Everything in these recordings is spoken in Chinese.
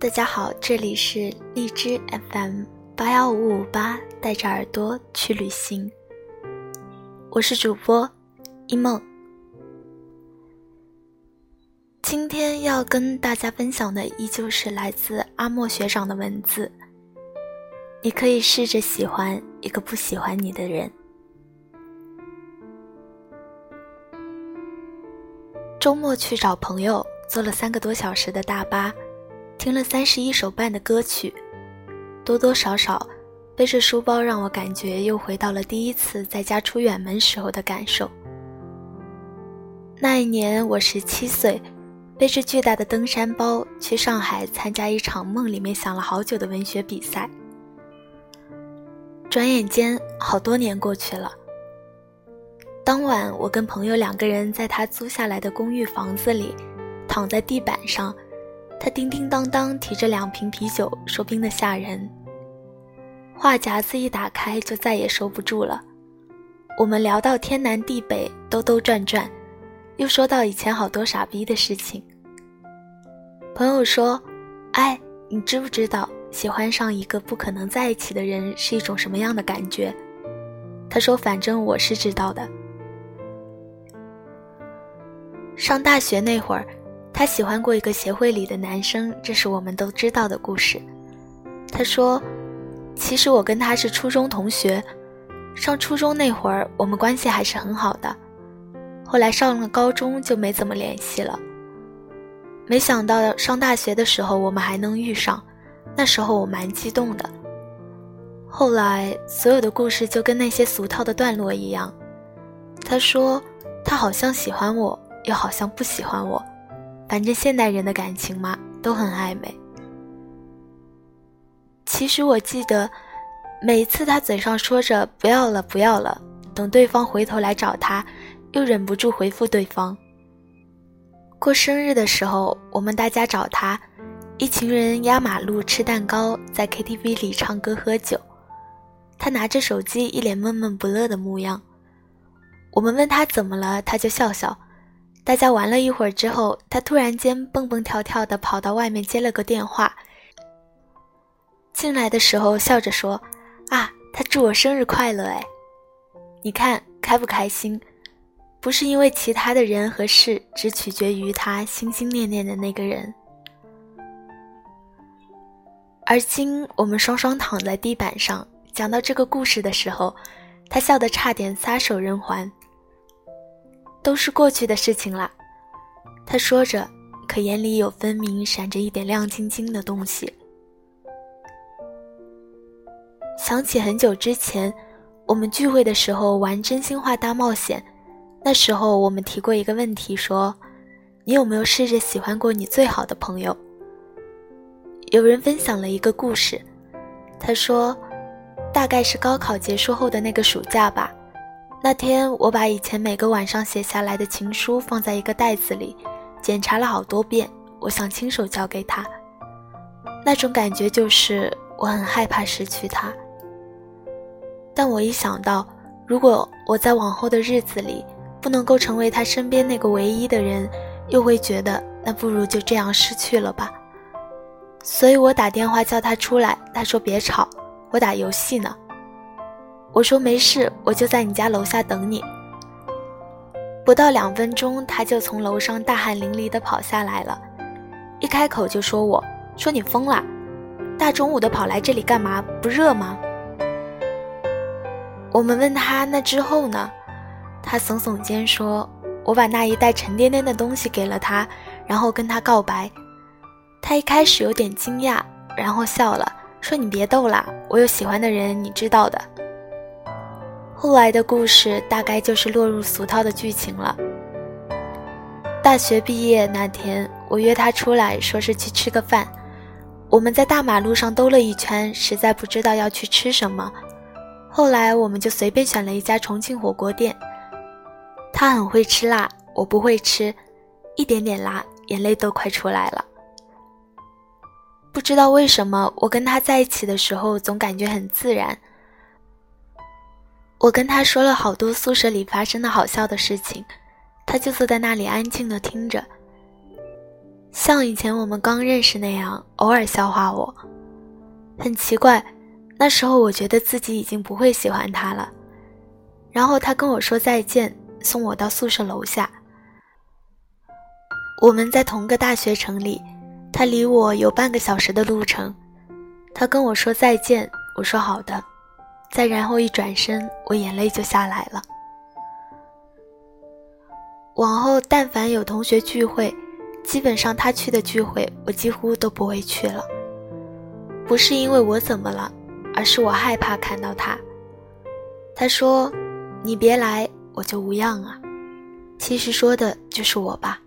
大家好，这里是荔枝 FM 八幺五五八，带着耳朵去旅行。我是主播一梦。今天要跟大家分享的依旧是来自阿莫学长的文字。你可以试着喜欢一个不喜欢你的人。周末去找朋友，坐了三个多小时的大巴，听了三十一首半的歌曲，多多少少背着书包，让我感觉又回到了第一次在家出远门时候的感受。那一年我十七岁，背着巨大的登山包去上海参加一场梦里面想了好久的文学比赛。转眼间，好多年过去了。当晚，我跟朋友两个人在他租下来的公寓房子里，躺在地板上，他叮叮当当提着两瓶啤酒，说冰的吓人。话匣子一打开，就再也收不住了。我们聊到天南地北，兜兜转转，又说到以前好多傻逼的事情。朋友说：“哎，你知不知道喜欢上一个不可能在一起的人是一种什么样的感觉？”他说：“反正我是知道的。”上大学那会儿，他喜欢过一个协会里的男生，这是我们都知道的故事。他说：“其实我跟他是初中同学，上初中那会儿我们关系还是很好的，后来上了高中就没怎么联系了。没想到上大学的时候我们还能遇上，那时候我蛮激动的。后来所有的故事就跟那些俗套的段落一样。”他说：“他好像喜欢我。”又好像不喜欢我，反正现代人的感情嘛，都很暧昧。其实我记得，每次他嘴上说着“不要了，不要了”，等对方回头来找他，又忍不住回复对方。过生日的时候，我们大家找他，一群人压马路吃蛋糕，在 KTV 里唱歌喝酒，他拿着手机，一脸闷闷不乐的模样。我们问他怎么了，他就笑笑。大家玩了一会儿之后，他突然间蹦蹦跳跳的跑到外面接了个电话。进来的时候笑着说：“啊，他祝我生日快乐哎！你看开不开心？不是因为其他的人和事，只取决于他心心念念的那个人。”而今我们双双躺在地板上，讲到这个故事的时候，他笑得差点撒手人寰。都是过去的事情了，他说着，可眼里有分明闪着一点亮晶晶的东西。想起很久之前，我们聚会的时候玩真心话大冒险，那时候我们提过一个问题，说：“你有没有试着喜欢过你最好的朋友？”有人分享了一个故事，他说：“大概是高考结束后的那个暑假吧。”那天，我把以前每个晚上写下来的情书放在一个袋子里，检查了好多遍。我想亲手交给他，那种感觉就是我很害怕失去他。但我一想到，如果我在往后的日子里不能够成为他身边那个唯一的人，又会觉得那不如就这样失去了吧。所以我打电话叫他出来，他说别吵，我打游戏呢。我说没事，我就在你家楼下等你。不到两分钟，他就从楼上大汗淋漓地跑下来了，一开口就说：“我说你疯了，大中午的跑来这里干嘛？不热吗？”我们问他那之后呢？他耸耸肩说：“我把那一袋沉甸甸的东西给了他，然后跟他告白。他一开始有点惊讶，然后笑了，说：‘你别逗了，我有喜欢的人，你知道的。’”后来的故事大概就是落入俗套的剧情了。大学毕业那天，我约他出来，说是去吃个饭。我们在大马路上兜了一圈，实在不知道要去吃什么。后来我们就随便选了一家重庆火锅店。他很会吃辣，我不会吃，一点点辣，眼泪都快出来了。不知道为什么，我跟他在一起的时候总感觉很自然。我跟他说了好多宿舍里发生的好笑的事情，他就坐在那里安静的听着。像以前我们刚认识那样，偶尔笑话我。很奇怪，那时候我觉得自己已经不会喜欢他了。然后他跟我说再见，送我到宿舍楼下。我们在同个大学城里，他离我有半个小时的路程。他跟我说再见，我说好的。再然后一转身，我眼泪就下来了。往后但凡有同学聚会，基本上他去的聚会，我几乎都不会去了。不是因为我怎么了，而是我害怕看到他。他说：“你别来，我就无恙啊。”其实说的就是我吧。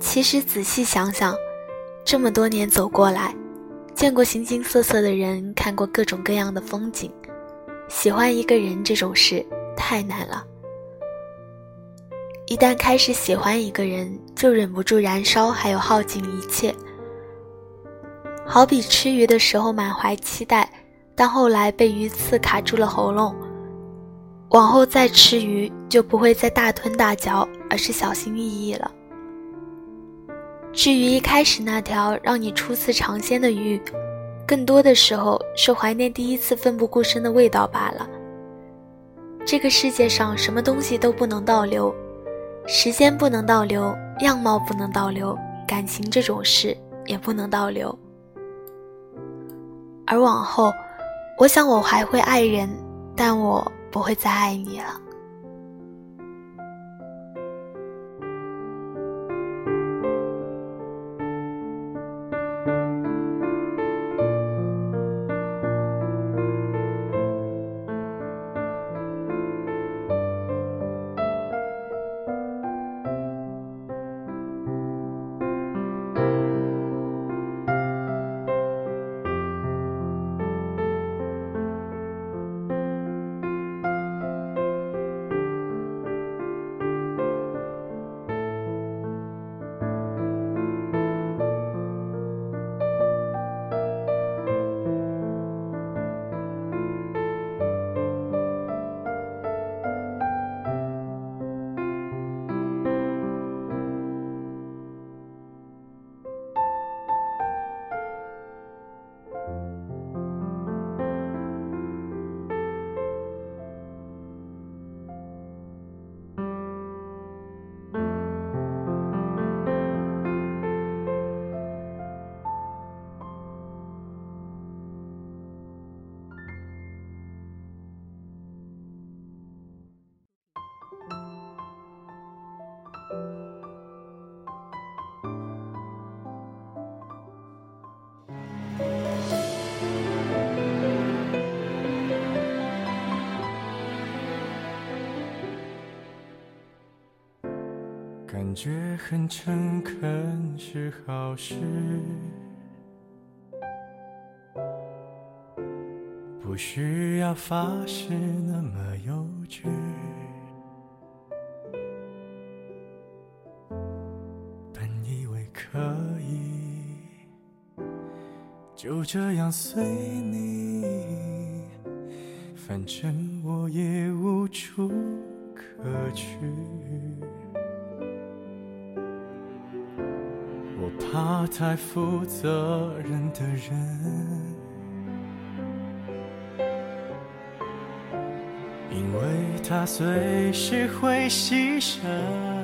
其实仔细想想，这么多年走过来，见过形形色色的人，看过各种各样的风景，喜欢一个人这种事太难了。一旦开始喜欢一个人，就忍不住燃烧，还有耗尽一切。好比吃鱼的时候满怀期待，但后来被鱼刺卡住了喉咙，往后再吃鱼就不会再大吞大嚼，而是小心翼翼了。至于一开始那条让你初次尝鲜的鱼，更多的时候是怀念第一次奋不顾身的味道罢了。这个世界上什么东西都不能倒流，时间不能倒流，样貌不能倒流，感情这种事也不能倒流。而往后，我想我还会爱人，但我不会再爱你了。感觉很诚恳是好事，不需要发誓那么幼稚。可以就这样随你，反正我也无处可去。我怕太负责任的人，因为他随时会牺牲。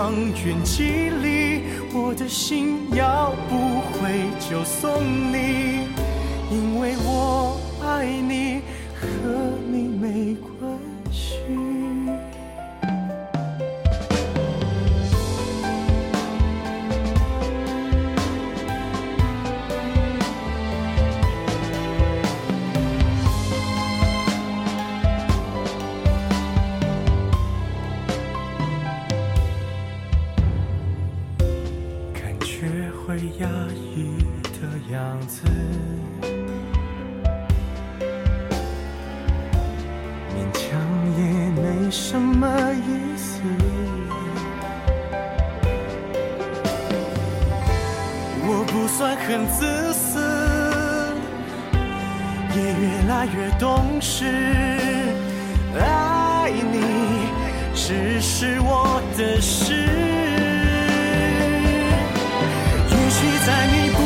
方圆几里，我的心要不回就送你，因为我爱你，和你没关系。很自私，也越来越懂事。爱你只是我的事。也许在你不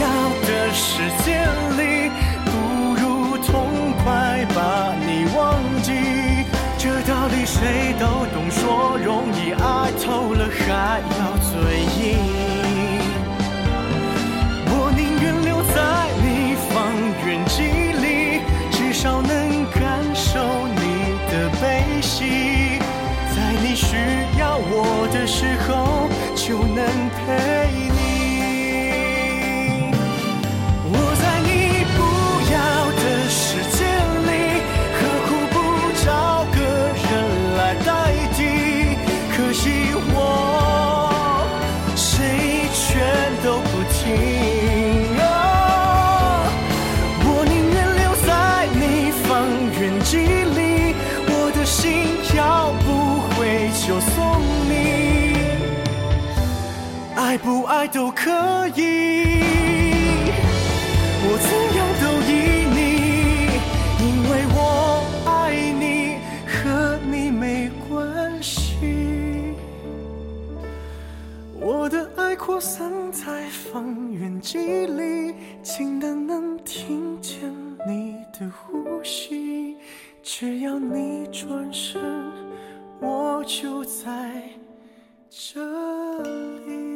要的时间里，不如痛快把你忘记。这道理谁都懂，说容易，爱透了还要嘴硬。远距离，我的心要不回就送你。爱不爱都可以，我怎样都依扩散在方圆几里近的能听见你的呼吸只要你转身我就在这里。